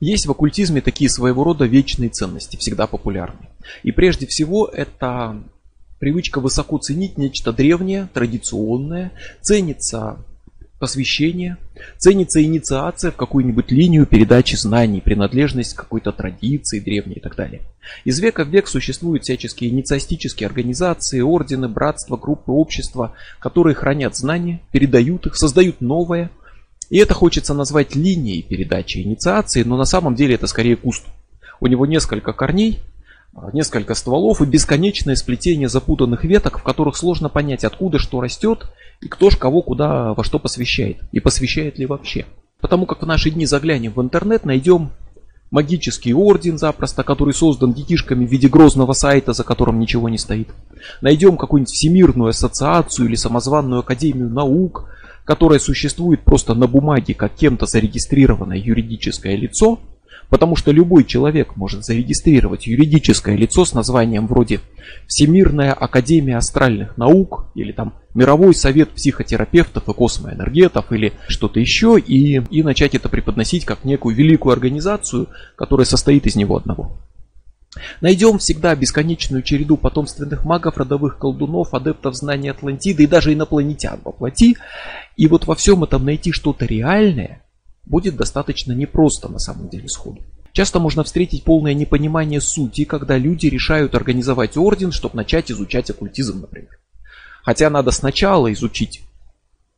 Есть в оккультизме такие своего рода вечные ценности, всегда популярны. И прежде всего это привычка высоко ценить нечто древнее, традиционное, ценится посвящение, ценится инициация в какую-нибудь линию передачи знаний, принадлежность к какой-то традиции древней и так далее. Из века в век существуют всяческие инициастические организации, ордены, братства, группы, общества, которые хранят знания, передают их, создают новое. И это хочется назвать линией передачи инициации, но на самом деле это скорее куст. У него несколько корней, несколько стволов и бесконечное сплетение запутанных веток, в которых сложно понять, откуда что растет и кто ж кого куда во что посвящает. И посвящает ли вообще. Потому как в наши дни заглянем в интернет, найдем магический орден запросто, который создан детишками в виде грозного сайта, за которым ничего не стоит. Найдем какую-нибудь всемирную ассоциацию или самозванную академию наук, которая существует просто на бумаге как кем-то зарегистрированное юридическое лицо – Потому что любой человек может зарегистрировать юридическое лицо с названием вроде Всемирная Академия Астральных Наук или там Мировой Совет Психотерапевтов и Космоэнергетов или что-то еще и, и начать это преподносить как некую великую организацию, которая состоит из него одного. Найдем всегда бесконечную череду потомственных магов, родовых колдунов, адептов знаний Атлантиды и даже инопланетян во плоти. И вот во всем этом найти что-то реальное – будет достаточно непросто на самом деле сходу. Часто можно встретить полное непонимание сути, когда люди решают организовать орден, чтобы начать изучать оккультизм, например. Хотя надо сначала изучить,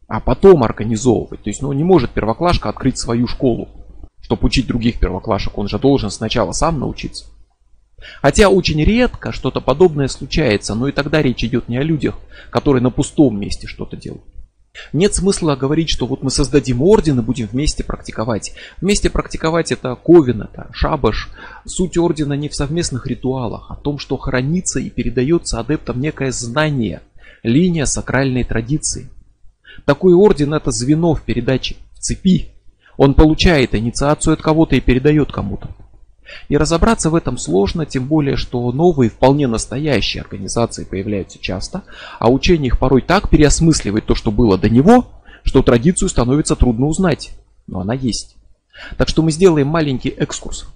а потом организовывать. То есть, ну, не может первоклашка открыть свою школу, чтобы учить других первоклашек. Он же должен сначала сам научиться. Хотя очень редко что-то подобное случается, но и тогда речь идет не о людях, которые на пустом месте что-то делают. Нет смысла говорить, что вот мы создадим орден и будем вместе практиковать. Вместе практиковать это ковен, это шабаш. Суть ордена не в совместных ритуалах, а в том, что хранится и передается адептам некое знание, линия сакральной традиции. Такой орден это звено в передаче, в цепи. Он получает инициацию от кого-то и передает кому-то. И разобраться в этом сложно, тем более, что новые, вполне настоящие организации появляются часто, а учение их порой так переосмысливает то, что было до него, что традицию становится трудно узнать. Но она есть. Так что мы сделаем маленький экскурс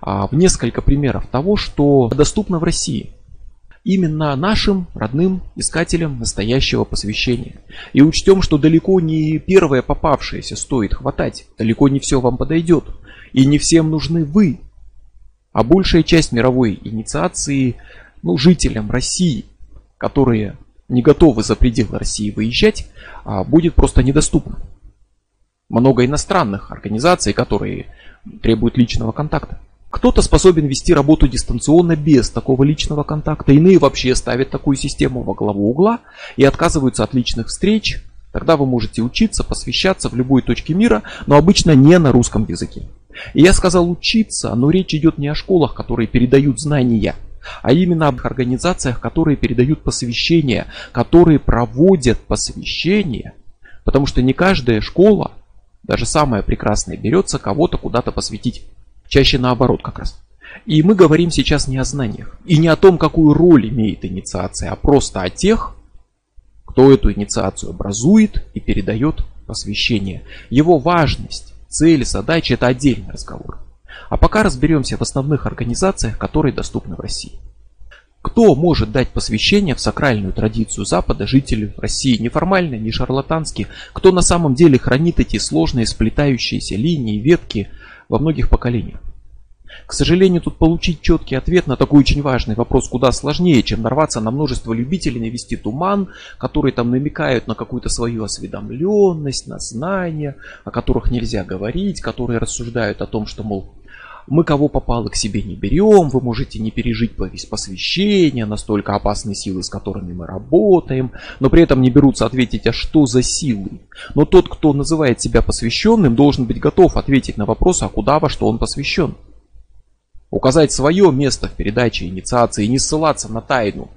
а, в несколько примеров того, что доступно в России. Именно нашим родным искателям настоящего посвящения. И учтем, что далеко не первое попавшееся стоит хватать. Далеко не все вам подойдет. И не всем нужны вы, а большая часть мировой инициации ну, жителям России, которые не готовы за пределы России выезжать, а, будет просто недоступна. Много иностранных организаций, которые требуют личного контакта. Кто-то способен вести работу дистанционно без такого личного контакта, иные вообще ставят такую систему во главу угла и отказываются от личных встреч. Тогда вы можете учиться, посвящаться в любой точке мира, но обычно не на русском языке. И я сказал учиться, но речь идет не о школах, которые передают знания, а именно об организациях, которые передают посвящение, которые проводят посвящение, потому что не каждая школа, даже самая прекрасная, берется кого-то куда-то посвятить. Чаще наоборот как раз. И мы говорим сейчас не о знаниях и не о том, какую роль имеет инициация, а просто о тех, кто эту инициацию образует и передает посвящение. Его важность цели, задачи – это отдельный разговор. А пока разберемся в основных организациях, которые доступны в России. Кто может дать посвящение в сакральную традицию Запада жителю России, неформально, не шарлатански, кто на самом деле хранит эти сложные сплетающиеся линии, ветки во многих поколениях? К сожалению, тут получить четкий ответ на такой очень важный вопрос куда сложнее, чем нарваться на множество любителей навести туман, которые там намекают на какую-то свою осведомленность, на знания, о которых нельзя говорить, которые рассуждают о том, что, мол, мы кого попало к себе не берем, вы можете не пережить посвящение, настолько опасные силы, с которыми мы работаем, но при этом не берутся ответить, а что за силы. Но тот, кто называет себя посвященным, должен быть готов ответить на вопрос, а куда во что он посвящен указать свое место в передаче инициации и не ссылаться на тайну.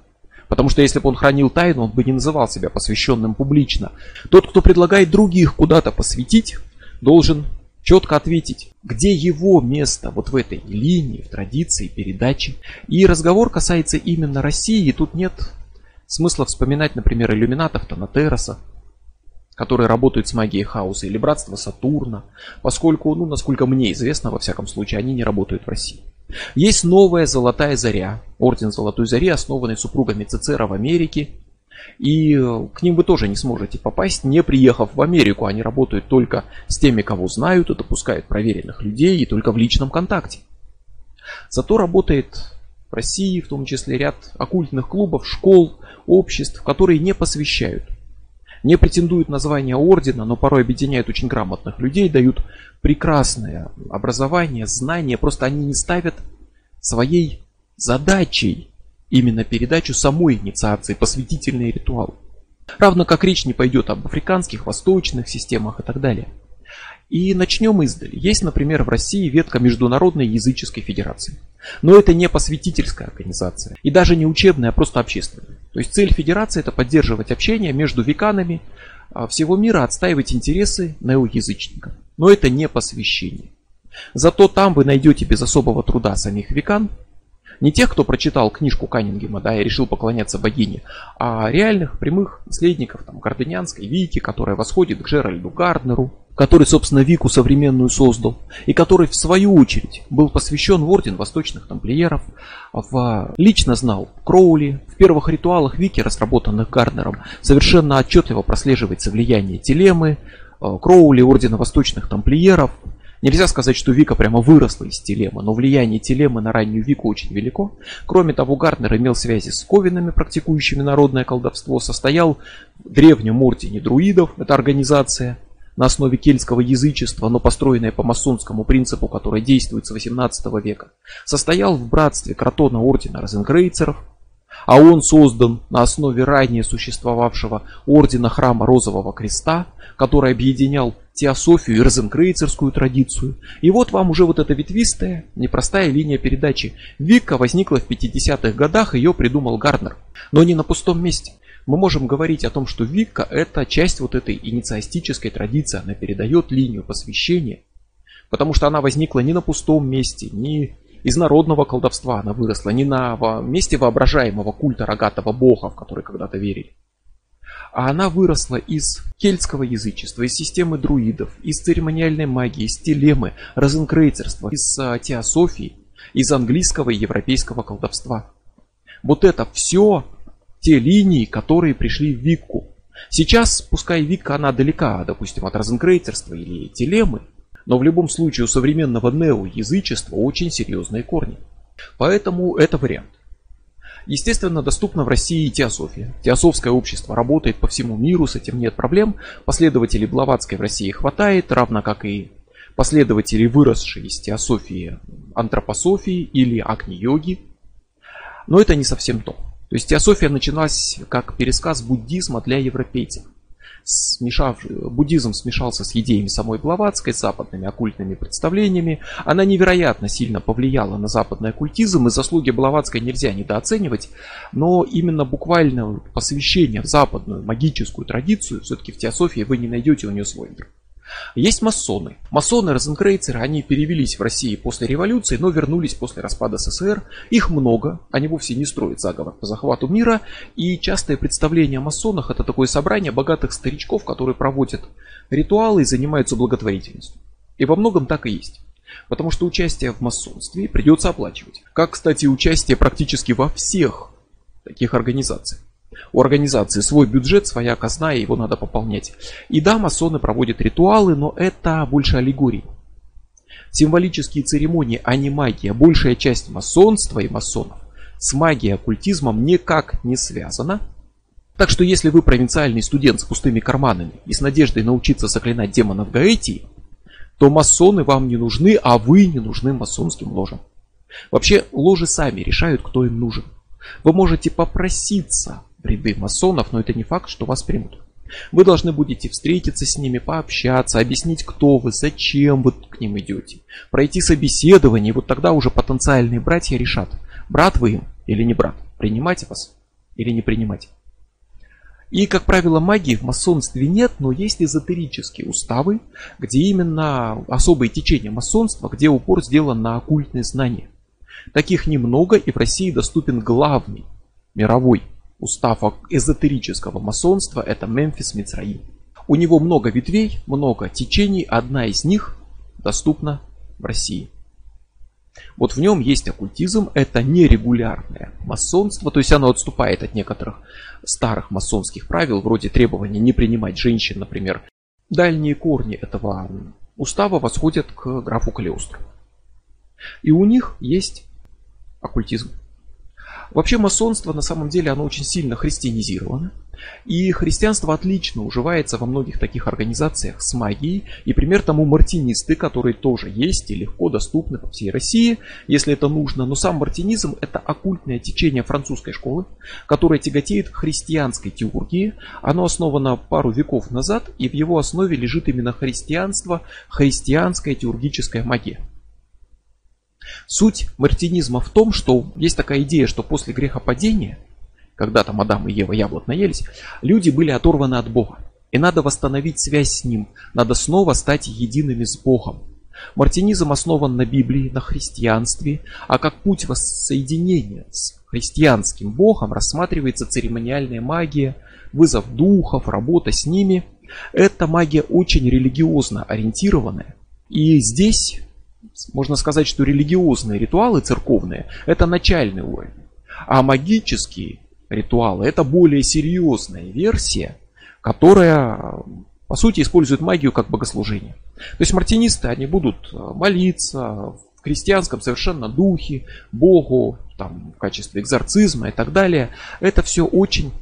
Потому что если бы он хранил тайну, он бы не называл себя посвященным публично. Тот, кто предлагает других куда-то посвятить, должен четко ответить, где его место вот в этой линии, в традиции передачи. И разговор касается именно России, и тут нет смысла вспоминать, например, иллюминатов Танатероса, которые работают с магией хаоса, или братство Сатурна, поскольку, ну, насколько мне известно, во всяком случае, они не работают в России. Есть новая Золотая Заря, орден Золотой Зари, основанный супругами Цицера в Америке, и э, к ним вы тоже не сможете попасть, не приехав в Америку. Они работают только с теми, кого знают, и допускают проверенных людей, и только в личном контакте. Зато работает в России, в том числе ряд оккультных клубов, школ, обществ, которые не посвящают. Не претендуют на звание ордена, но порой объединяют очень грамотных людей, дают прекрасное образование, знания. Просто они не ставят своей задачей именно передачу самой инициации, посвятительный ритуал. Равно как речь не пойдет об африканских, восточных системах и так далее. И начнем издали. Есть, например, в России ветка Международной языческой федерации. Но это не посвятительская организация. И даже не учебная, а просто общественная. То есть цель федерации это поддерживать общение между веканами а, всего мира, отстаивать интересы неоязычников. Но это не посвящение. Зато там вы найдете без особого труда самих векан, не тех, кто прочитал книжку Каннингема, да, и решил поклоняться богине, а реальных прямых наследников там, Гарденианской Вики, которая восходит к Джеральду Гарднеру, который, собственно, Вику современную создал, и который, в свою очередь, был посвящен в Орден Восточных Тамплиеров, в, лично знал Кроули, в первых ритуалах Вики, разработанных Гарднером, совершенно отчетливо прослеживается влияние Телемы, э, Кроули, Ордена Восточных Тамплиеров, Нельзя сказать, что Вика прямо выросла из Телемы, но влияние Телемы на раннюю Вику очень велико. Кроме того, Гарднер имел связи с ковинами, практикующими народное колдовство, состоял в древнем ордене друидов, это организация, на основе кельтского язычества, но построенная по масонскому принципу, который действует с 18 века, состоял в братстве Кротона ордена Розенкрейцеров, а он создан на основе ранее существовавшего ордена храма Розового Креста, который объединял теософию и розенкрейцерскую традицию. И вот вам уже вот эта ветвистая, непростая линия передачи. Вика возникла в 50-х годах, ее придумал Гарднер. Но не на пустом месте. Мы можем говорить о том, что Вика это часть вот этой инициастической традиции, она передает линию посвящения, потому что она возникла не на пустом месте, не из народного колдовства она выросла, не на месте воображаемого культа рогатого бога, в который когда-то верили а она выросла из кельтского язычества, из системы друидов, из церемониальной магии, из телемы, розенкрейцерства, из а, теософии, из английского и европейского колдовства. Вот это все те линии, которые пришли в Викку. Сейчас, пускай Вика она далека, допустим, от розенкрейцерства или телемы, но в любом случае у современного неоязычества очень серьезные корни. Поэтому это вариант. Естественно, доступна в России и теософия. Теософское общество работает по всему миру, с этим нет проблем. Последователей Блаватской в России хватает, равно как и последователей, выросшей из теософии антропософии или акни-йоги. Но это не совсем то. То есть теософия началась как пересказ буддизма для европейцев смешав, буддизм смешался с идеями самой Блаватской, западными оккультными представлениями. Она невероятно сильно повлияла на западный оккультизм, и заслуги Блаватской нельзя недооценивать, но именно буквально посвящение в западную магическую традицию, все-таки в теософии вы не найдете у нее свой мир. Есть масоны. Масоны, розенкрейцеры, они перевелись в России после революции, но вернулись после распада СССР. Их много, они вовсе не строят заговор по захвату мира. И частое представление о масонах это такое собрание богатых старичков, которые проводят ритуалы и занимаются благотворительностью. И во многом так и есть. Потому что участие в масонстве придется оплачивать. Как, кстати, участие практически во всех таких организациях. У организации свой бюджет, своя казна, и его надо пополнять. И да, масоны проводят ритуалы, но это больше аллегории. Символические церемонии, а не магия. Большая часть масонства и масонов с магией оккультизмом никак не связана. Так что если вы провинциальный студент с пустыми карманами и с надеждой научиться заклинать демонов Гаэтии, то масоны вам не нужны, а вы не нужны масонским ложам. Вообще, ложи сами решают, кто им нужен. Вы можете попроситься ряды масонов, но это не факт, что вас примут. Вы должны будете встретиться с ними, пообщаться, объяснить, кто вы, зачем вы к ним идете, пройти собеседование, и вот тогда уже потенциальные братья решат, брат вы им или не брат, принимать вас или не принимать. И, как правило, магии в масонстве нет, но есть эзотерические уставы, где именно особые течения масонства, где упор сделан на оккультные знания. Таких немного, и в России доступен главный, мировой устав эзотерического масонства – это Мемфис Мицраим. У него много ветвей, много течений, одна из них доступна в России. Вот в нем есть оккультизм, это нерегулярное масонство, то есть оно отступает от некоторых старых масонских правил, вроде требования не принимать женщин, например. Дальние корни этого устава восходят к графу Калиостру. И у них есть оккультизм. Вообще масонство на самом деле оно очень сильно христианизировано. И христианство отлично уживается во многих таких организациях с магией. И пример тому мартинисты, которые тоже есть и легко доступны по всей России, если это нужно. Но сам мартинизм это оккультное течение французской школы, которое тяготеет к христианской теургии. Оно основано пару веков назад и в его основе лежит именно христианство, христианская теургическая магия. Суть мартинизма в том, что есть такая идея, что после грехопадения, когда там Адам и Ева яблок наелись, люди были оторваны от Бога. И надо восстановить связь с Ним, надо снова стать едиными с Богом. Мартинизм основан на Библии, на христианстве, а как путь воссоединения с христианским Богом рассматривается церемониальная магия, вызов духов, работа с ними. Эта магия очень религиозно ориентированная. И здесь можно сказать, что религиозные ритуалы церковные – это начальный уровень. А магические ритуалы – это более серьезная версия, которая, по сути, использует магию как богослужение. То есть мартинисты, они будут молиться в крестьянском совершенно духе, Богу, там, в качестве экзорцизма и так далее. Это все очень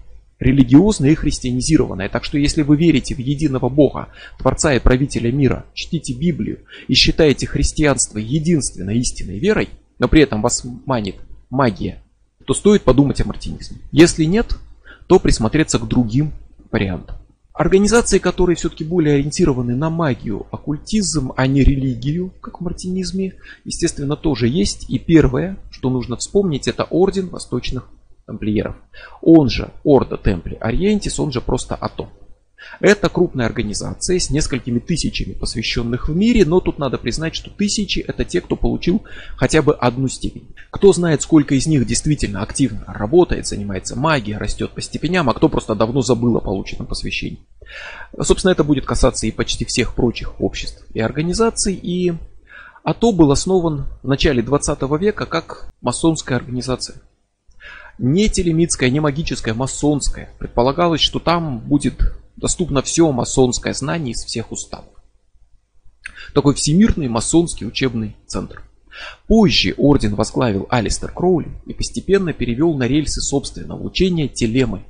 религиозное и христианизированное. Так что если вы верите в единого Бога, Творца и Правителя мира, чтите Библию и считаете христианство единственной истинной верой, но при этом вас манит магия, то стоит подумать о мартинизме. Если нет, то присмотреться к другим вариантам. Организации, которые все-таки более ориентированы на магию, оккультизм, а не религию, как в мартинизме, естественно, тоже есть. И первое, что нужно вспомнить, это Орден Восточных тамплиеров. Он же Орда Темпли Ориентис, он же просто Атом. Это крупная организация с несколькими тысячами посвященных в мире, но тут надо признать, что тысячи это те, кто получил хотя бы одну степень. Кто знает, сколько из них действительно активно работает, занимается магией, растет по степеням, а кто просто давно забыл о полученном посвящении. Собственно, это будет касаться и почти всех прочих обществ и организаций. И АТО был основан в начале 20 века как масонская организация не телемитская, не магическая, масонская. Предполагалось, что там будет доступно все масонское знание из всех уставов. Такой всемирный масонский учебный центр. Позже орден возглавил Алистер Кроули и постепенно перевел на рельсы собственного учения телемы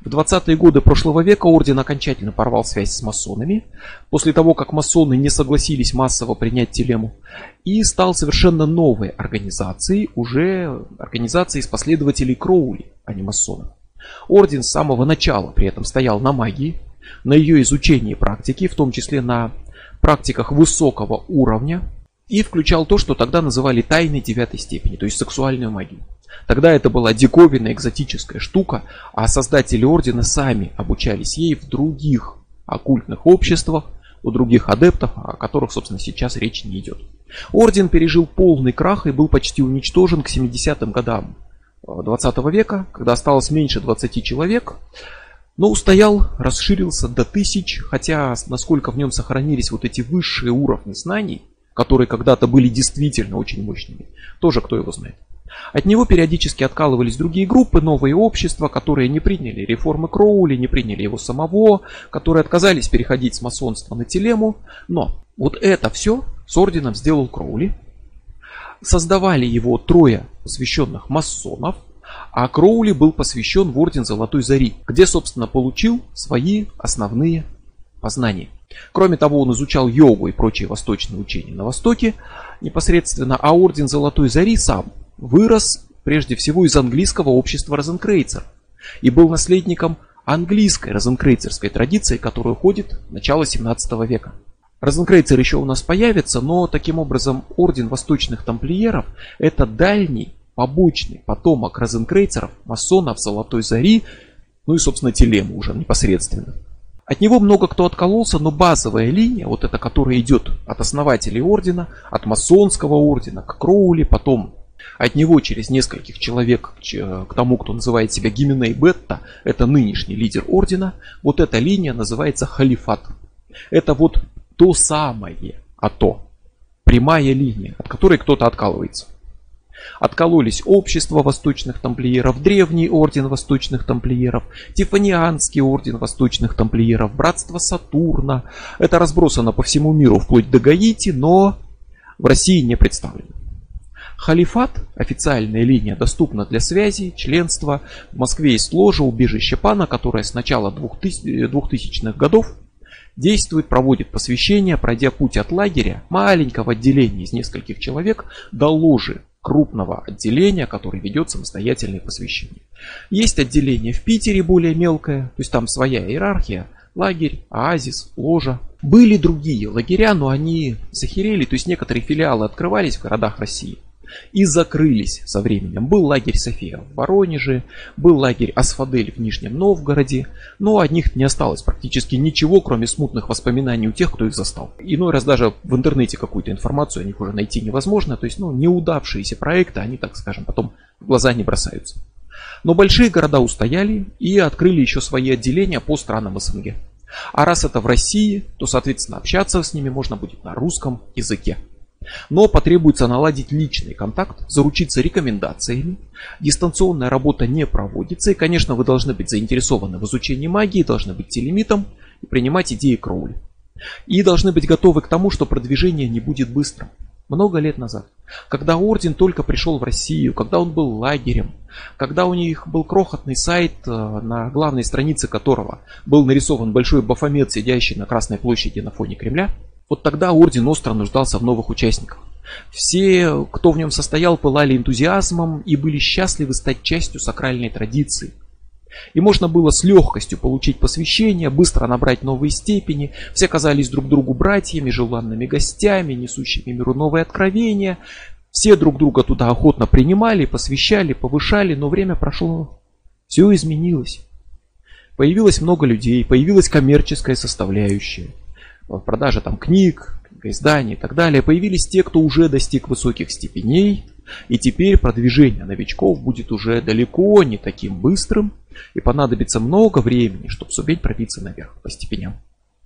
в 20-е годы прошлого века орден окончательно порвал связь с масонами, после того, как масоны не согласились массово принять телему, и стал совершенно новой организацией, уже организацией из последователей Кроули, а не масонов. Орден с самого начала при этом стоял на магии, на ее изучении практики, в том числе на практиках высокого уровня, и включал то, что тогда называли тайной девятой степени, то есть сексуальную магию. Тогда это была диковинная экзотическая штука, а создатели ордена сами обучались ей в других оккультных обществах, у других адептов, о которых, собственно, сейчас речь не идет. Орден пережил полный крах и был почти уничтожен к 70-м годам 20 века, когда осталось меньше 20 человек, но устоял, расширился до тысяч, хотя насколько в нем сохранились вот эти высшие уровни знаний, которые когда-то были действительно очень мощными, тоже кто его знает. От него периодически откалывались другие группы, новые общества, которые не приняли реформы Кроули, не приняли его самого, которые отказались переходить с масонства на телему. Но вот это все с орденом сделал Кроули. Создавали его трое посвященных масонов, а Кроули был посвящен в орден Золотой Зари, где, собственно, получил свои основные познания. Кроме того, он изучал йогу и прочие восточные учения на Востоке непосредственно, а орден Золотой Зари сам вырос прежде всего из английского общества Розенкрейцер и был наследником английской розенкрейцерской традиции, которая уходит в начало 17 века. Розенкрейцер еще у нас появится, но таким образом орден восточных тамплиеров это дальний побочный потомок розенкрейцеров, масонов Золотой Зари, ну и собственно Телему уже непосредственно. От него много кто откололся, но базовая линия, вот эта, которая идет от основателей ордена, от масонского ордена к Кроули, потом От него через нескольких человек к тому, кто называет себя Гименей Бетта, это нынешний лидер ордена, вот эта линия называется халифат. Это вот то самое АТО, прямая линия, от которой кто-то откалывается. Откололись общество восточных тамплиеров, древний орден восточных тамплиеров, Тифанианский орден восточных тамплиеров, братство Сатурна. Это разбросано по всему миру вплоть до Гаити, но в России не представлено. Халифат, официальная линия, доступна для связи, членства. В Москве есть ложа, убежище пана, которое с начала 2000-х годов действует, проводит посвящение, пройдя путь от лагеря, маленького отделения из нескольких человек, до ложи крупного отделения, который ведет самостоятельное посвящение. Есть отделение в Питере более мелкое, то есть там своя иерархия, лагерь, оазис, ложа. Были другие лагеря, но они захерели, то есть некоторые филиалы открывались в городах России и закрылись со временем. Был лагерь София в Воронеже, был лагерь Асфадель в Нижнем Новгороде, но от них не осталось практически ничего, кроме смутных воспоминаний у тех, кто их застал. Иной раз даже в интернете какую-то информацию о них уже найти невозможно, то есть ну, неудавшиеся проекты, они, так скажем, потом в глаза не бросаются. Но большие города устояли и открыли еще свои отделения по странам СНГ. А раз это в России, то, соответственно, общаться с ними можно будет на русском языке. Но потребуется наладить личный контакт, заручиться рекомендациями. Дистанционная работа не проводится. И, конечно, вы должны быть заинтересованы в изучении магии, должны быть телемитом и принимать идеи Кроули. И должны быть готовы к тому, что продвижение не будет быстрым. Много лет назад, когда орден только пришел в Россию, когда он был лагерем, когда у них был крохотный сайт, э, на главной странице которого был нарисован большой бафомет, сидящий на Красной площади на фоне Кремля – вот тогда орден остро нуждался в новых участниках. Все, кто в нем состоял, пылали энтузиазмом и были счастливы стать частью сакральной традиции. И можно было с легкостью получить посвящение, быстро набрать новые степени. Все казались друг другу братьями, желанными гостями, несущими миру новые откровения. Все друг друга туда охотно принимали, посвящали, повышали, но время прошло. Все изменилось. Появилось много людей, появилась коммерческая составляющая в продаже там книг, изданий и так далее, появились те, кто уже достиг высоких степеней, и теперь продвижение новичков будет уже далеко не таким быстрым, и понадобится много времени, чтобы суметь пробиться наверх по степеням.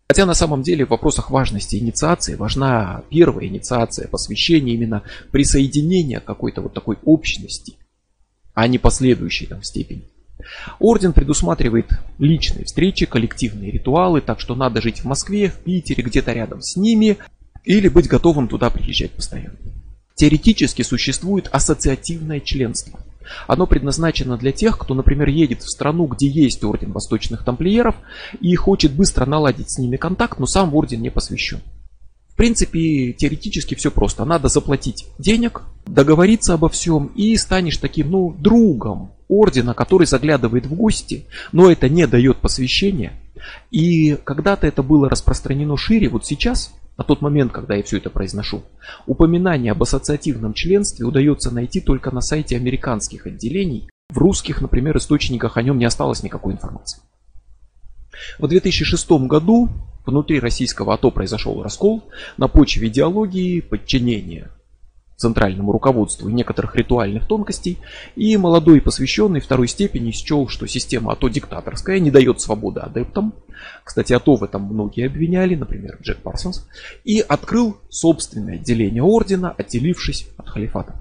Хотя на самом деле в вопросах важности инициации важна первая инициация, посвящение именно присоединения какой-то вот такой общности, а не последующей там степени. Орден предусматривает личные встречи, коллективные ритуалы, так что надо жить в Москве, в Питере, где-то рядом с ними, или быть готовым туда приезжать постоянно. Теоретически существует ассоциативное членство. Оно предназначено для тех, кто, например, едет в страну, где есть орден восточных тамплиеров и хочет быстро наладить с ними контакт, но сам в орден не посвящен. В принципе, теоретически все просто. Надо заплатить денег, договориться обо всем и станешь таким, ну, другом ордена, который заглядывает в гости, но это не дает посвящения. И когда-то это было распространено шире, вот сейчас, на тот момент, когда я все это произношу, упоминание об ассоциативном членстве удается найти только на сайте американских отделений. В русских, например, источниках о нем не осталось никакой информации. В 2006 году внутри российского АТО произошел раскол на почве идеологии, подчинения центральному руководству некоторых ритуальных тонкостей, и молодой посвященный второй степени счел, что система АТО диктаторская, не дает свободы адептам. Кстати, АТО в этом многие обвиняли, например, Джек Парсонс, и открыл собственное отделение ордена, отделившись от халифата.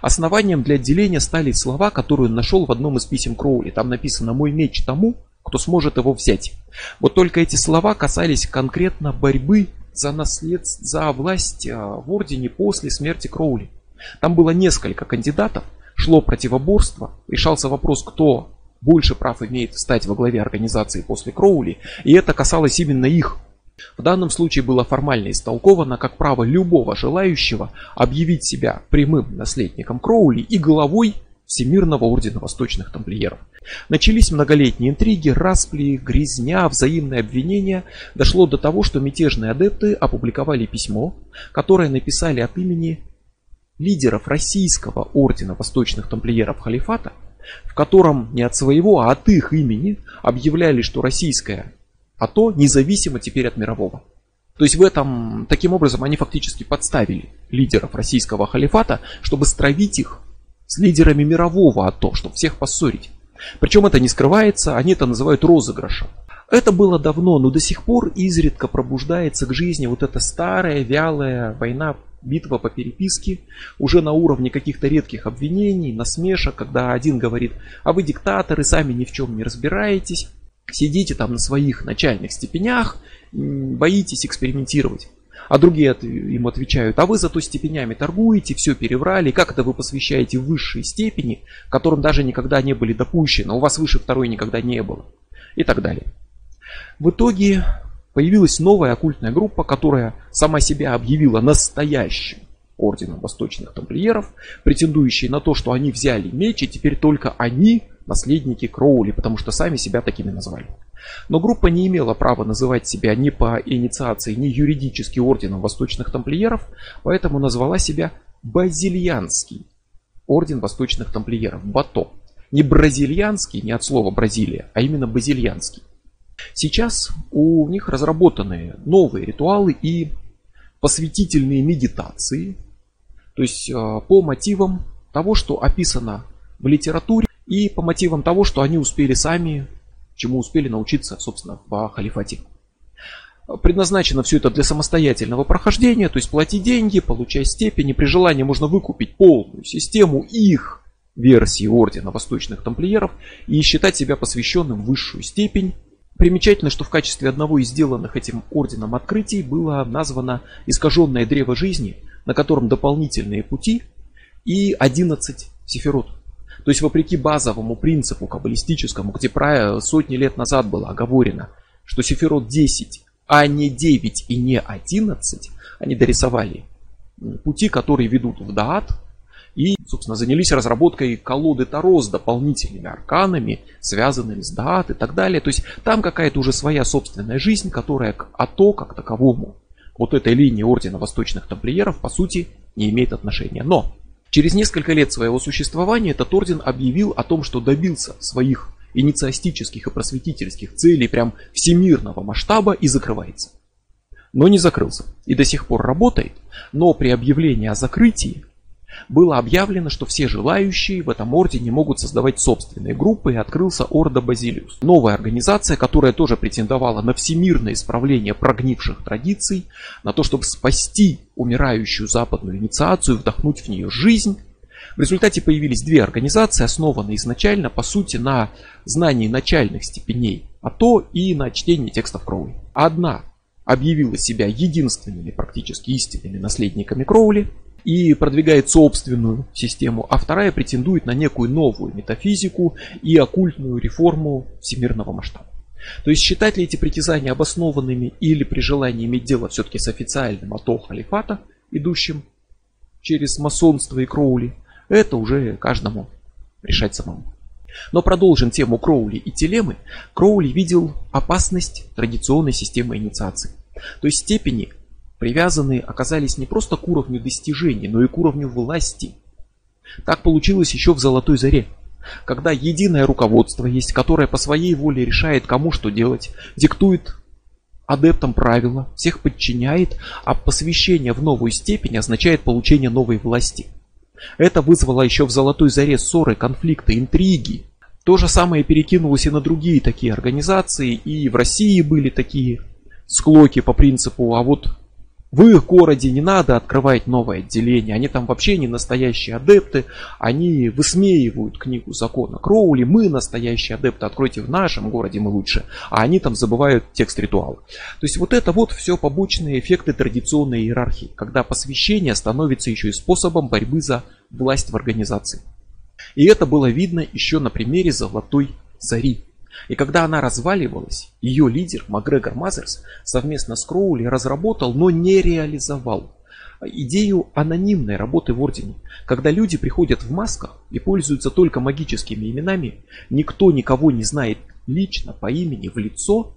Основанием для отделения стали слова, которые он нашел в одном из писем Кроули. Там написано «Мой меч тому, кто сможет его взять». Вот только эти слова касались конкретно борьбы за наследство, за власть а, в Ордене после смерти Кроули. Там было несколько кандидатов, шло противоборство, решался вопрос, кто больше прав имеет стать во главе организации после Кроули, и это касалось именно их. В данном случае было формально истолковано как право любого желающего объявить себя прямым наследником Кроули и главой Всемирного Ордена Восточных Тамплиеров. Начались многолетние интриги, распли, грязня, взаимные обвинения. Дошло до того, что мятежные адепты опубликовали письмо, которое написали от имени лидеров российского Ордена Восточных Тамплиеров Халифата, в котором не от своего, а от их имени объявляли, что российское АТО независимо теперь от мирового. То есть в этом, таким образом, они фактически подставили лидеров российского халифата, чтобы стравить их с лидерами мирового АТО, чтобы всех поссорить. Причем это не скрывается, они это называют розыгрышем. Это было давно, но до сих пор изредка пробуждается к жизни вот эта старая, вялая война, битва по переписке, уже на уровне каких-то редких обвинений, насмешек, когда один говорит, а вы диктаторы, сами ни в чем не разбираетесь, сидите там на своих начальных степенях, боитесь экспериментировать. А другие им отвечают, а вы зато степенями торгуете, все переврали, как это вы посвящаете высшие степени, которым даже никогда не были допущены, у вас выше второй никогда не было. И так далее. В итоге появилась новая оккультная группа, которая сама себя объявила настоящим орденом восточных тамплиеров, претендующие на то, что они взяли меч, и теперь только они наследники Кроули, потому что сами себя такими назвали. Но группа не имела права называть себя ни по инициации, ни юридически орденом восточных тамплиеров, поэтому назвала себя Базильянский орден восточных тамплиеров, БАТО. Не бразильянский, не от слова Бразилия, а именно базильянский. Сейчас у них разработаны новые ритуалы и посвятительные медитации, то есть э, по мотивам того, что описано в литературе, и по мотивам того, что они успели сами, чему успели научиться, собственно, в халифате. Предназначено все это для самостоятельного прохождения, то есть плати деньги, получай степени. При желании можно выкупить полную систему их версии Ордена Восточных Тамплиеров и считать себя посвященным высшую степень Примечательно, что в качестве одного из сделанных этим орденом открытий было названо искаженное древо жизни, на котором дополнительные пути и 11 сефирот. То есть вопреки базовому принципу каббалистическому, где сотни лет назад было оговорено, что сефирот 10, а не 9 и не 11, они дорисовали пути, которые ведут в Даат, и, собственно, занялись разработкой колоды Таро с дополнительными арканами, связанными с дат и так далее. То есть там какая-то уже своя собственная жизнь, которая к АТО как таковому, вот этой линии Ордена Восточных Тамплиеров, по сути, не имеет отношения. Но через несколько лет своего существования этот орден объявил о том, что добился своих инициастических и просветительских целей прям всемирного масштаба и закрывается. Но не закрылся и до сих пор работает, но при объявлении о закрытии было объявлено, что все желающие в этом ордене могут создавать собственные группы и открылся Орда Базилиус. Новая организация, которая тоже претендовала на всемирное исправление прогнивших традиций, на то, чтобы спасти умирающую западную инициацию, вдохнуть в нее жизнь. В результате появились две организации, основанные изначально, по сути, на знании начальных степеней АТО и на чтении текстов Кроули. Одна объявила себя единственными практически истинными наследниками Кроули – и продвигает собственную систему, а вторая претендует на некую новую метафизику и оккультную реформу всемирного масштаба. То есть считать ли эти притязания обоснованными или при желании иметь дело все-таки с официальным ато халифата, идущим через масонство и Кроули, это уже каждому решать самому. Но продолжим тему Кроули и Телемы. Кроули видел опасность традиционной системы инициации. То есть степени привязаны оказались не просто к уровню достижений, но и к уровню власти. Так получилось еще в Золотой Заре, когда единое руководство есть, которое по своей воле решает, кому что делать, диктует адептам правила, всех подчиняет, а посвящение в новую степень означает получение новой власти. Это вызвало еще в Золотой Заре ссоры, конфликты, интриги. То же самое перекинулось и на другие такие организации, и в России были такие склоки по принципу, а вот в их городе не надо открывать новое отделение, они там вообще не настоящие адепты, они высмеивают книгу закона Кроули, мы настоящие адепты, откройте в нашем городе мы лучше, а они там забывают текст ритуала. То есть вот это вот все побочные эффекты традиционной иерархии, когда посвящение становится еще и способом борьбы за власть в организации. И это было видно еще на примере Золотой Зари. И когда она разваливалась, ее лидер Макгрегор Мазерс совместно с Кроули разработал, но не реализовал идею анонимной работы в Ордене. Когда люди приходят в масках и пользуются только магическими именами, никто никого не знает лично, по имени, в лицо,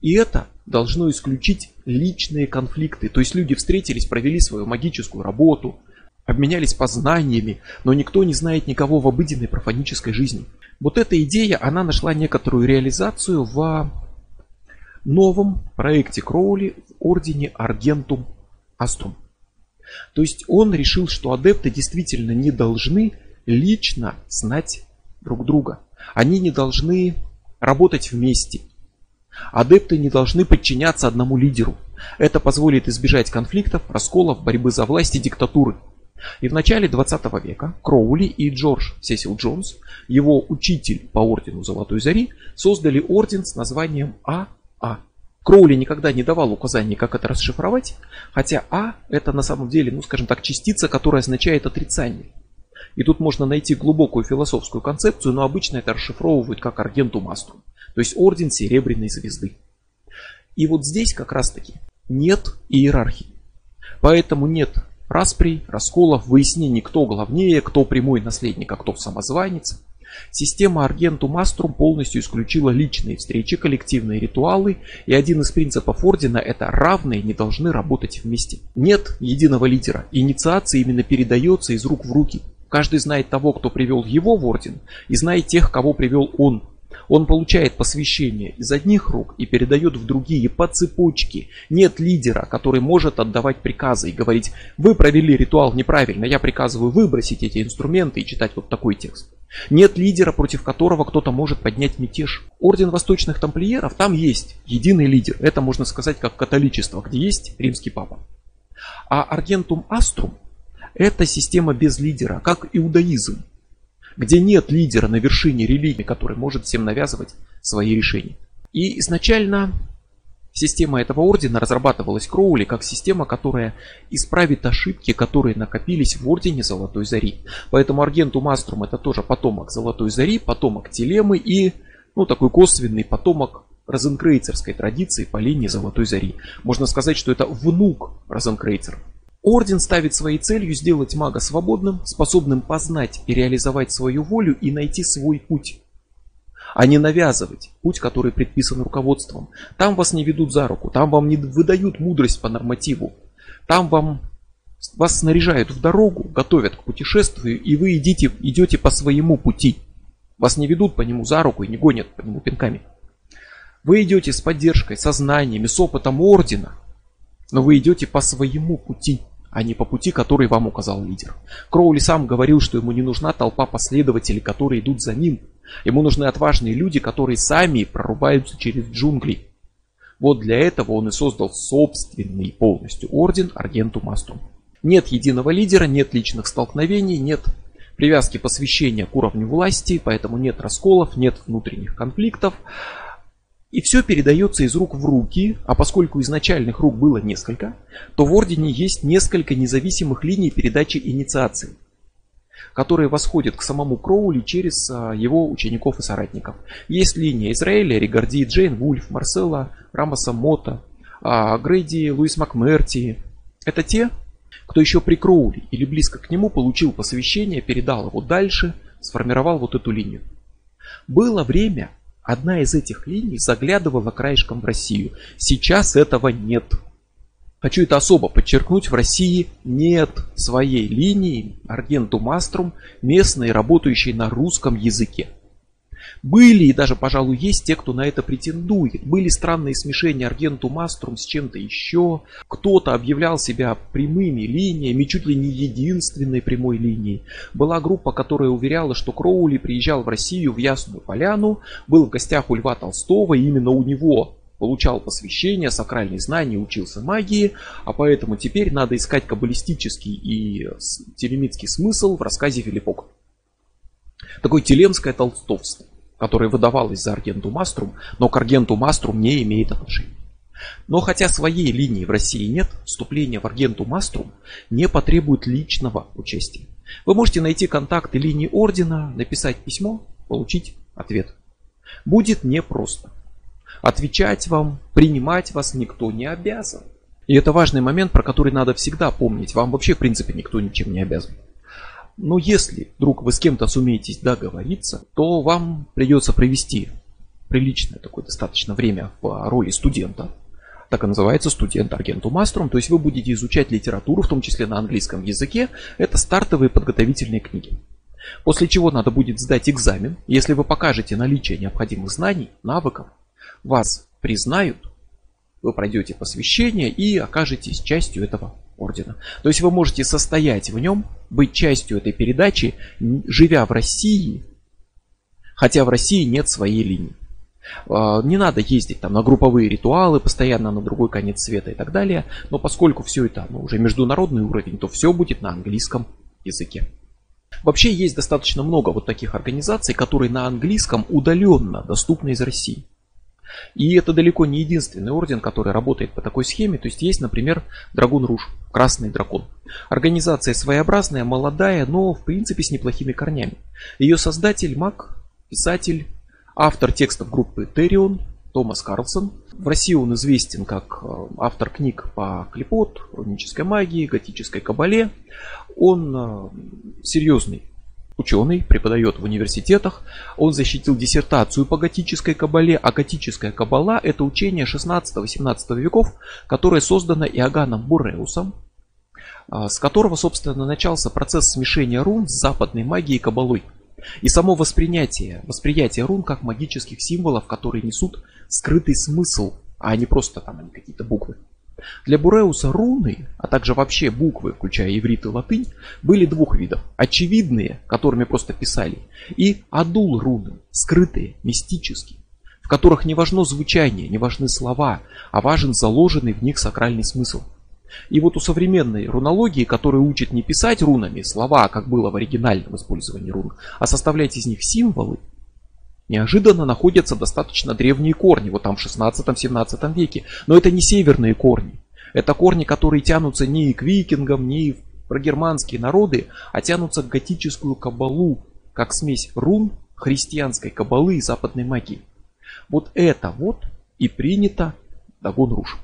и это должно исключить личные конфликты. То есть люди встретились, провели свою магическую работу, обменялись познаниями, но никто не знает никого в обыденной профанической жизни. Вот эта идея, она нашла некоторую реализацию в новом проекте Кроули в ордене Аргентум Астrum. То есть он решил, что адепты действительно не должны лично знать друг друга. Они не должны работать вместе. Адепты не должны подчиняться одному лидеру. Это позволит избежать конфликтов, расколов, борьбы за власть и диктатуры. И в начале 20 века Кроули и Джордж Сесил Джонс, его учитель по ордену Золотой Зари, создали орден с названием АА. Кроули никогда не давал указаний, как это расшифровать, хотя А это на самом деле, ну скажем так, частица, которая означает отрицание. И тут можно найти глубокую философскую концепцию, но обычно это расшифровывают как Аргентум Аструм, то есть орден Серебряной Звезды. И вот здесь как раз таки нет иерархии. Поэтому нет расприй, расколов, выяснений, кто главнее, кто прямой наследник, а кто самозванец. Система Аргентум Аструм полностью исключила личные встречи, коллективные ритуалы, и один из принципов Ордена это равные не должны работать вместе. Нет единого лидера, инициация именно передается из рук в руки. Каждый знает того, кто привел его в Орден, и знает тех, кого привел он. Он получает посвящение из одних рук и передает в другие по цепочке. Нет лидера, который может отдавать приказы и говорить, вы провели ритуал неправильно, я приказываю выбросить эти инструменты и читать вот такой текст. Нет лидера, против которого кто-то может поднять мятеж. Орден восточных тамплиеров, там есть единый лидер. Это можно сказать как католичество, где есть римский папа. А Аргентум Аструм это система без лидера, как иудаизм где нет лидера на вершине религии, который может всем навязывать свои решения. И изначально система этого ордена разрабатывалась Кроули как система, которая исправит ошибки, которые накопились в ордене Золотой Зари. Поэтому Аргенту Маструм это тоже потомок Золотой Зари, потомок Телемы и ну, такой косвенный потомок розенкрейцерской традиции по линии Золотой Зари. Можно сказать, что это внук розенкрейцеров. Орден ставит своей целью сделать мага свободным, способным познать и реализовать свою волю и найти свой путь. А не навязывать путь, который предписан руководством. Там вас не ведут за руку, там вам не выдают мудрость по нормативу. Там вам вас снаряжают в дорогу, готовят к путешествию, и вы идите, идете по своему пути. Вас не ведут по нему за руку и не гонят по нему пинками. Вы идете с поддержкой, со знаниями, с опытом ордена, но вы идете по своему пути а не по пути, который вам указал лидер. Кроули сам говорил, что ему не нужна толпа последователей, которые идут за ним. Ему нужны отважные люди, которые сами прорубаются через джунгли. Вот для этого он и создал собственный полностью орден Аргенту Маструм. Нет единого лидера, нет личных столкновений, нет привязки посвящения к уровню власти, поэтому нет расколов, нет внутренних конфликтов. И все передается из рук в руки, а поскольку изначальных рук было несколько, то в Ордене есть несколько независимых линий передачи инициации, которые восходят к самому Кроули через а, его учеников и соратников. Есть линия Израиля, Ригарди, Джейн, Вульф, Марсела, Рамоса Мота, а, Грейди, Луис Макмерти. Это те, кто еще при Кроули или близко к нему получил посвящение, передал его дальше, сформировал вот эту линию. Было время, Одна из этих линий заглядывала краешком в Россию. Сейчас этого нет. Хочу это особо подчеркнуть, в России нет своей линии Аргенту Маструм, местной, работающей на русском языке. Были и даже, пожалуй, есть те, кто на это претендует. Были странные смешения Аргенту Маструм с чем-то еще. Кто-то объявлял себя прямыми линиями, чуть ли не единственной прямой линией. Была группа, которая уверяла, что Кроули приезжал в Россию в Ясную Поляну, был в гостях у Льва Толстого, и именно у него получал посвящение, сакральные знания, учился магии, а поэтому теперь надо искать каббалистический и телемитский смысл в рассказе Филиппок. Такое телемское толстовство которое выдавалось за Аргенту Маструм, но к Аргенту Маструм не имеет отношения. Но хотя своей линии в России нет, вступление в Аргенту Маструм не потребует личного участия. Вы можете найти контакты линии ордена, написать письмо, получить ответ. Будет непросто. Отвечать вам, принимать вас никто не обязан. И это важный момент, про который надо всегда помнить. Вам вообще, в принципе, никто ничем не обязан. Но если вдруг вы с кем-то сумеетесь договориться, то вам придется провести приличное такое достаточно время в роли студента. Так и называется студент Аргенту Маструм. То есть вы будете изучать литературу, в том числе на английском языке. Это стартовые подготовительные книги. После чего надо будет сдать экзамен. Если вы покажете наличие необходимых знаний, навыков, вас признают вы пройдете посвящение и окажетесь частью этого ордена. То есть вы можете состоять в нем, быть частью этой передачи, живя в России, хотя в России нет своей линии. А, не надо ездить там на групповые ритуалы, постоянно на другой конец света и так далее. Но поскольку все это ну, уже международный уровень, то все будет на английском языке. Вообще есть достаточно много вот таких организаций, которые на английском удаленно доступны из России. И это далеко не единственный орден, который работает по такой схеме. То есть есть, например, Драгун Руж, Красный Дракон. Организация своеобразная, молодая, но в принципе с неплохими корнями. Ее создатель маг, писатель, автор текстов группы Террион, Томас Карлсон. В России он известен как э, автор книг по клепот, рунической магии, готической кабале. Он э, серьезный ученый, преподает в университетах. Он защитил диссертацию по готической кабале, а готическая кабала это учение 16-18 веков, которое создано Иоганном Буреусом, а, с которого, собственно, начался процесс смешения рун с западной магией кабалой. И само воспринятие, восприятие рун как магических символов, которые несут скрытый смысл, а не просто там какие-то буквы. Для Буреуса руны, а также вообще буквы, включая иврит и латынь, были двух видов. Очевидные, которыми просто писали, и адул руны, скрытые, мистические, в которых не важно звучание, не важны слова, а важен заложенный в них сакральный смысл. И вот у современной рунологии, которая учит не писать рунами слова, как было в оригинальном использовании рун, а составлять из них символы, неожиданно находятся достаточно древние корни, вот там в 16-17 веке. Но это не северные корни. Это корни, которые тянутся не к викингам, не в прогерманские народы, а тянутся к готическую кабалу, как смесь рун, христианской кабалы и западной магии. Вот это вот и принято Дагон Руш.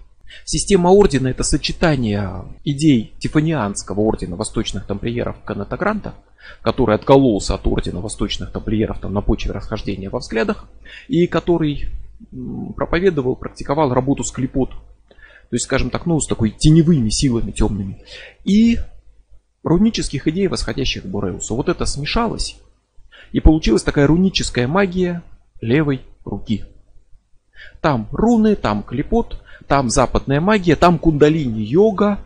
Система ордена это сочетание идей Тифанианского ордена восточных тамплиеров Канета Гранта – который откололся от ордена восточных тамплиеров там, на почве расхождения во взглядах, и который проповедовал, практиковал работу с клепот. То есть, скажем так, ну, с такой теневыми силами темными. И рунических идей, восходящих к Буреусу. Вот это смешалось, и получилась такая руническая магия левой руки. Там руны, там клепот, там западная магия, там кундалини-йога,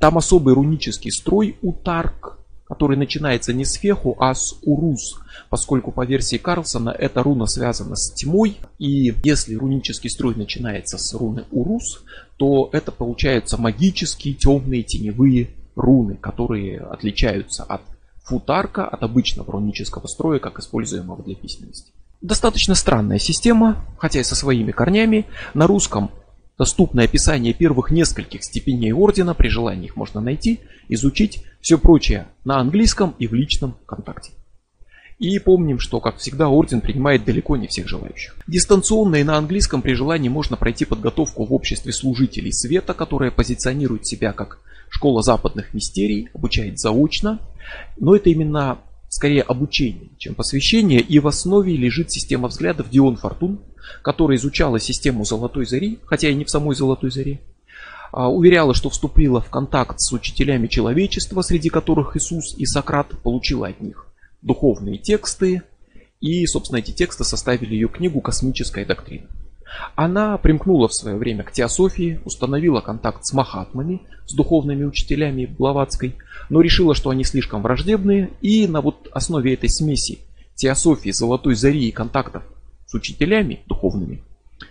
там особый рунический строй утарк, который начинается не с феху, а с урус, поскольку по версии Карлсона эта руна связана с тьмой, и если рунический строй начинается с руны урус, то это получаются магические темные теневые руны, которые отличаются от футарка, от обычного рунического строя, как используемого для письменности. Достаточно странная система, хотя и со своими корнями. На русском Доступное описание первых нескольких степеней ордена, при желании их можно найти, изучить, все прочее на английском и в личном контакте. И помним, что, как всегда, орден принимает далеко не всех желающих. Дистанционно и на английском при желании можно пройти подготовку в обществе служителей света, которая позиционирует себя как школа западных мистерий, обучает заочно. Но это именно скорее обучение, чем посвящение, и в основе лежит система взглядов Дион Фортун, которая изучала систему Золотой Зари, хотя и не в самой Золотой Заре, а, уверяла, что вступила в контакт с учителями человечества, среди которых Иисус и Сократ, получила от них духовные тексты, и, собственно, эти тексты составили ее книгу «Космическая доктрина». Она примкнула в свое время к теософии, установила контакт с махатмами, с духовными учителями Блаватской, но решила, что они слишком враждебные, и на вот основе этой смеси теософии, золотой зари и контактов учителями духовными,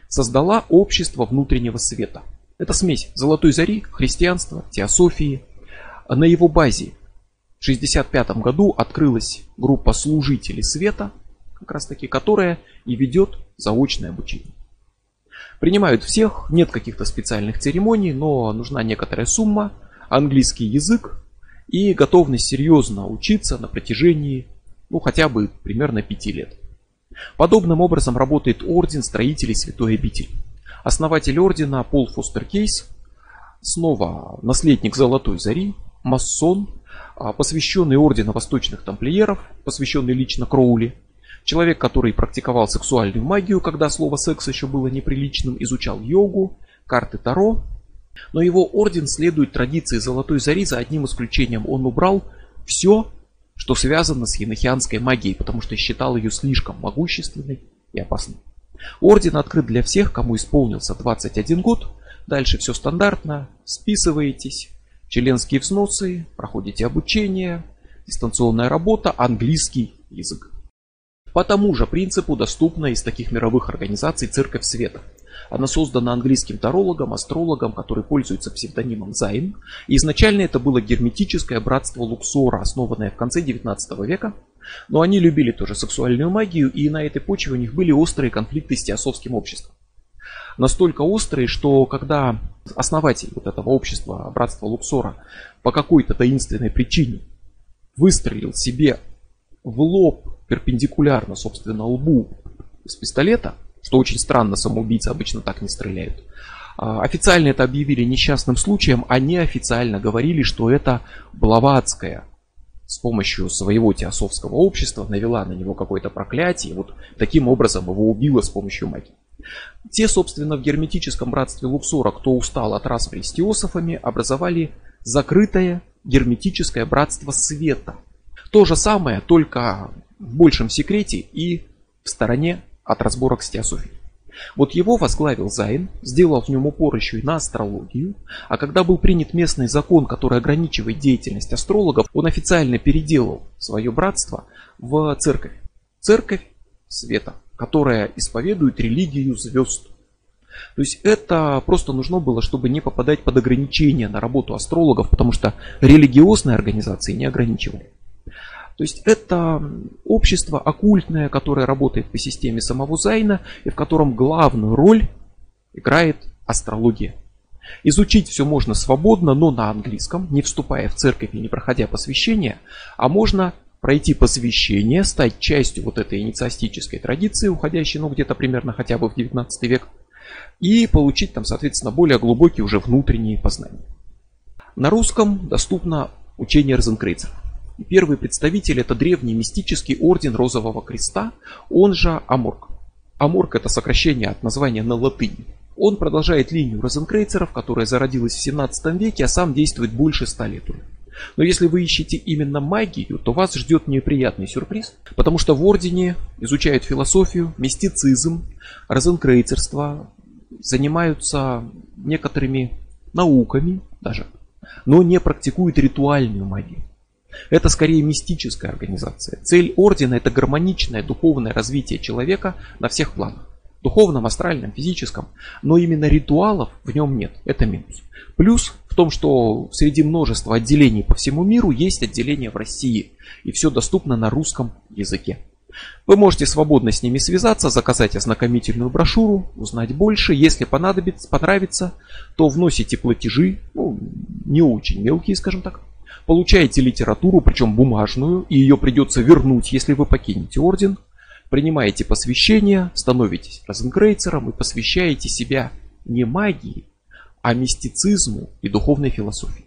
создала общество внутреннего света. Это смесь золотой зари, христианства, теософии. На его базе в 1965 году открылась группа служителей света, как раз таки, которая и ведет заочное обучение. Принимают всех, нет каких-то специальных церемоний, но нужна некоторая сумма, английский язык и готовность серьезно учиться на протяжении, ну, хотя бы примерно 5 лет. Подобным образом работает Орден Строителей Святой Обители. Основатель Ордена Пол Фостер Кейс, снова наследник Золотой Зари, масон, а, посвященный Ордена Восточных Тамплиеров, посвященный лично Кроули, человек, который практиковал сексуальную магию, когда слово секс еще было неприличным, изучал йогу, карты Таро, но его орден следует традиции Золотой Зари за одним исключением. Он убрал все, что связано с енохианской магией, потому что считал ее слишком могущественной и опасной. Орден открыт для всех, кому исполнился 21 год, Дальше все стандартно, списываетесь, членские взносы, проходите обучение, дистанционная работа, английский язык. По тому же принципу доступна из таких мировых организаций Церковь Света. Она создана английским тарологом, астрологом, который пользуется псевдонимом Зайн. И изначально это было герметическое братство Луксора, основанное в конце 19 века. Но они любили тоже сексуальную магию, и на этой почве у них были острые конфликты с теософским обществом. Настолько острые, что когда основатель вот этого общества, братства Луксора, по какой-то таинственной причине выстрелил себе в лоб перпендикулярно, собственно, лбу из пистолета, что очень странно, самоубийцы обычно так не стреляют. А, официально это объявили несчастным случаем, а неофициально говорили, что это Блаватская с помощью своего теософского общества навела на него какое-то проклятие, вот таким образом его убила с помощью магии. Те, собственно, в герметическом братстве Луксора, кто устал от распри с теософами, образовали закрытое герметическое братство света. То же самое, только в большем секрете и в стороне от разборок с теософией. Вот его возглавил Зайн, сделал в нем упор еще и на астрологию, а когда был принят местный закон, который ограничивает деятельность астрологов, он официально переделал свое братство в церковь. Церковь света, которая исповедует религию звезд. То есть это просто нужно было, чтобы не попадать под ограничения на работу астрологов, потому что религиозные организации не ограничивали. То есть это общество оккультное, которое работает по системе самого Зайна и в котором главную роль играет астрология. Изучить все можно свободно, но на английском, не вступая в церковь и не проходя посвящения, а можно пройти посвящение, стать частью вот этой инициастической традиции, уходящей ну где-то примерно хотя бы в 19 век, и получить там, соответственно, более глубокие уже внутренние познания. На русском доступно учение Розенкрейцера. Первый представитель это древний мистический орден Розового Креста, он же Аморг. Аморг это сокращение от названия на латыни. Он продолжает линию розенкрейцеров, которая зародилась в 17 веке, а сам действует больше 100 лет уже. Но если вы ищете именно магию, то вас ждет неприятный сюрприз, потому что в Ордене изучают философию, мистицизм, розенкрейцерство, занимаются некоторыми науками даже, но не практикуют ритуальную магию. Это скорее мистическая организация. Цель ордена это гармоничное духовное развитие человека на всех планах. Духовном, астральном, физическом. Но именно ритуалов в нем нет. Это минус. Плюс в том, что среди множества отделений по всему миру есть отделения в России. И все доступно на русском языке. Вы можете свободно с ними связаться, заказать ознакомительную брошюру, узнать больше. Если понадобится, понравится, то вносите платежи, ну, не очень мелкие, скажем так. Получаете литературу, причем бумажную, и ее придется вернуть, если вы покинете орден. Принимаете посвящение, становитесь розенкрейцером и посвящаете себя не магии, а мистицизму и духовной философии.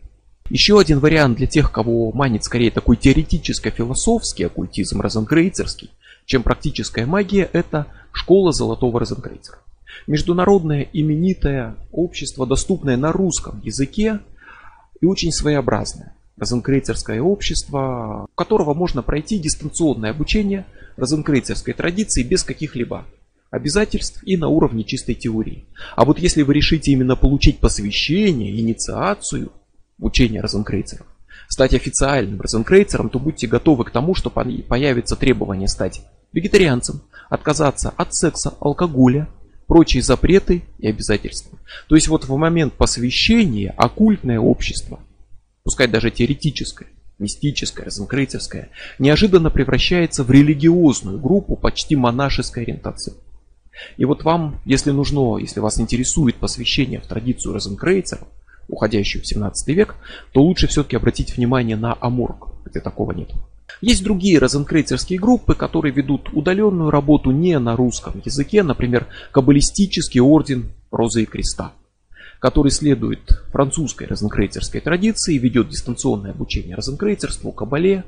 Еще один вариант для тех, кого манит скорее такой теоретическо-философский оккультизм розенкрейцерский, чем практическая магия, это школа золотого розенкрейцера. Международное именитое общество, доступное на русском языке и очень своеобразное. Розенкрейцерское общество, у которого можно пройти дистанционное обучение розенкрейцерской традиции без каких-либо обязательств и на уровне чистой теории. А вот если вы решите именно получить посвящение, инициацию в учение розенкрейцеров, стать официальным розенкрейцером, то будьте готовы к тому, что появится требование стать вегетарианцем, отказаться от секса, алкоголя, прочие запреты и обязательства. То есть вот в момент посвящения оккультное общество пускай даже теоретическое, мистическое, розенкрейцерское, неожиданно превращается в религиозную группу почти монашеской ориентации. И вот вам, если нужно, если вас интересует посвящение в традицию розенкрейцеров, уходящую в 17 век, то лучше все-таки обратить внимание на Аморг, где такого нет. Есть другие розенкрейцерские группы, которые ведут удаленную работу не на русском языке, например, Каббалистический орден Розы и Креста который следует французской розенкрейцерской традиции, ведет дистанционное обучение розенкрейцерству, кабале.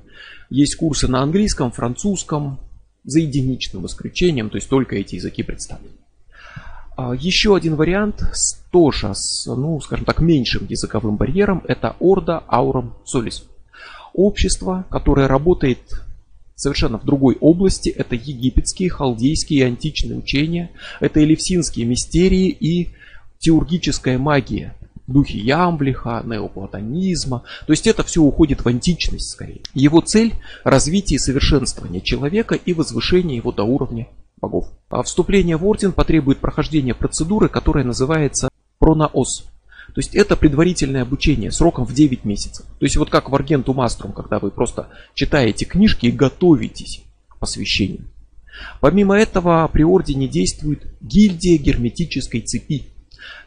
Есть курсы на английском, французском, за единичным исключением, то есть только эти языки представлены. А, еще один вариант тоже с, ну, скажем так, меньшим языковым барьером, это Орда Ауром Солис. Общество, которое работает совершенно в другой области. Это египетские, халдейские и античные учения. Это элевсинские мистерии и теургическая магия в духе Ямблиха, неоплатонизма. То есть это все уходит в античность скорее. Его цель – развитие и совершенствование человека и возвышение его до уровня богов. А вступление в орден потребует прохождения процедуры, которая называется пронаос. То есть это предварительное обучение сроком в 9 месяцев. То есть вот как в Аргенту Маструм, когда вы просто читаете книжки и готовитесь к посвящению. Помимо этого при ордене действует гильдия герметической цепи,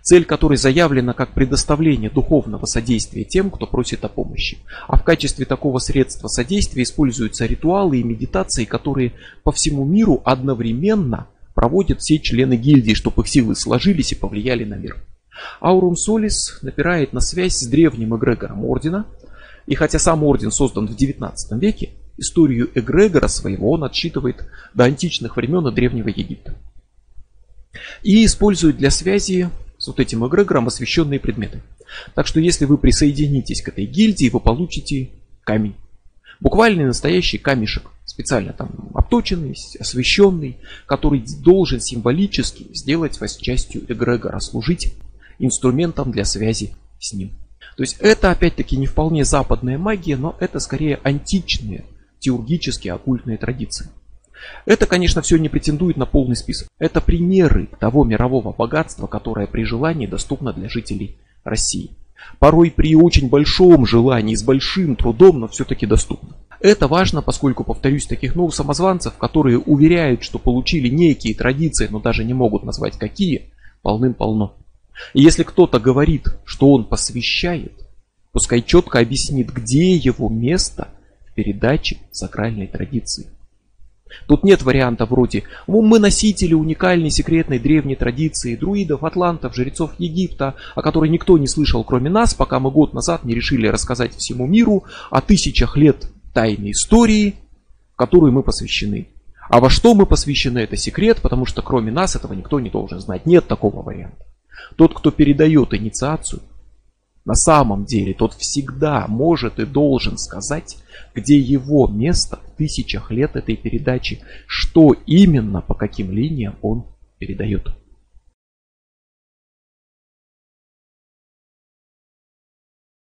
цель которой заявлена как предоставление духовного содействия тем, кто просит о помощи. А в качестве такого средства содействия используются ритуалы и медитации, которые по всему миру одновременно проводят все члены гильдии, чтобы их силы сложились и повлияли на мир. Аурум Солис напирает на связь с древним эгрегором ордена, и хотя сам орден создан в 19 веке, историю эгрегора своего он отсчитывает до античных времен и Древнего Египта. И использует для связи с вот этим эгрегором освященные предметы. Так что если вы присоединитесь к этой гильдии, вы получите камень. Буквально настоящий камешек, специально там обточенный, освященный, который должен символически сделать вас частью эгрегора, служить инструментом для связи с ним. То есть это опять-таки не вполне западная магия, но это скорее античные теургические оккультные традиции. Это, конечно, все не претендует на полный список. Это примеры того мирового богатства, которое при желании доступно для жителей России. Порой при очень большом желании, с большим трудом, но все-таки доступно. Это важно, поскольку, повторюсь, таких ну, самозванцев, которые уверяют, что получили некие традиции, но даже не могут назвать какие, полным-полно. И если кто-то говорит, что он посвящает, пускай четко объяснит, где его место в передаче сакральной традиции. Тут нет варианта вроде «Мы носители уникальной секретной древней традиции друидов, атлантов, жрецов Египта, о которой никто не слышал кроме нас, пока мы год назад не решили рассказать всему миру о тысячах лет тайной истории, которой мы посвящены». А во что мы посвящены, это секрет, потому что кроме нас этого никто не должен знать. Нет такого варианта. Тот, кто передает инициацию, на самом деле тот всегда может и должен сказать, где его место в тысячах лет этой передачи, что именно по каким линиям он передает.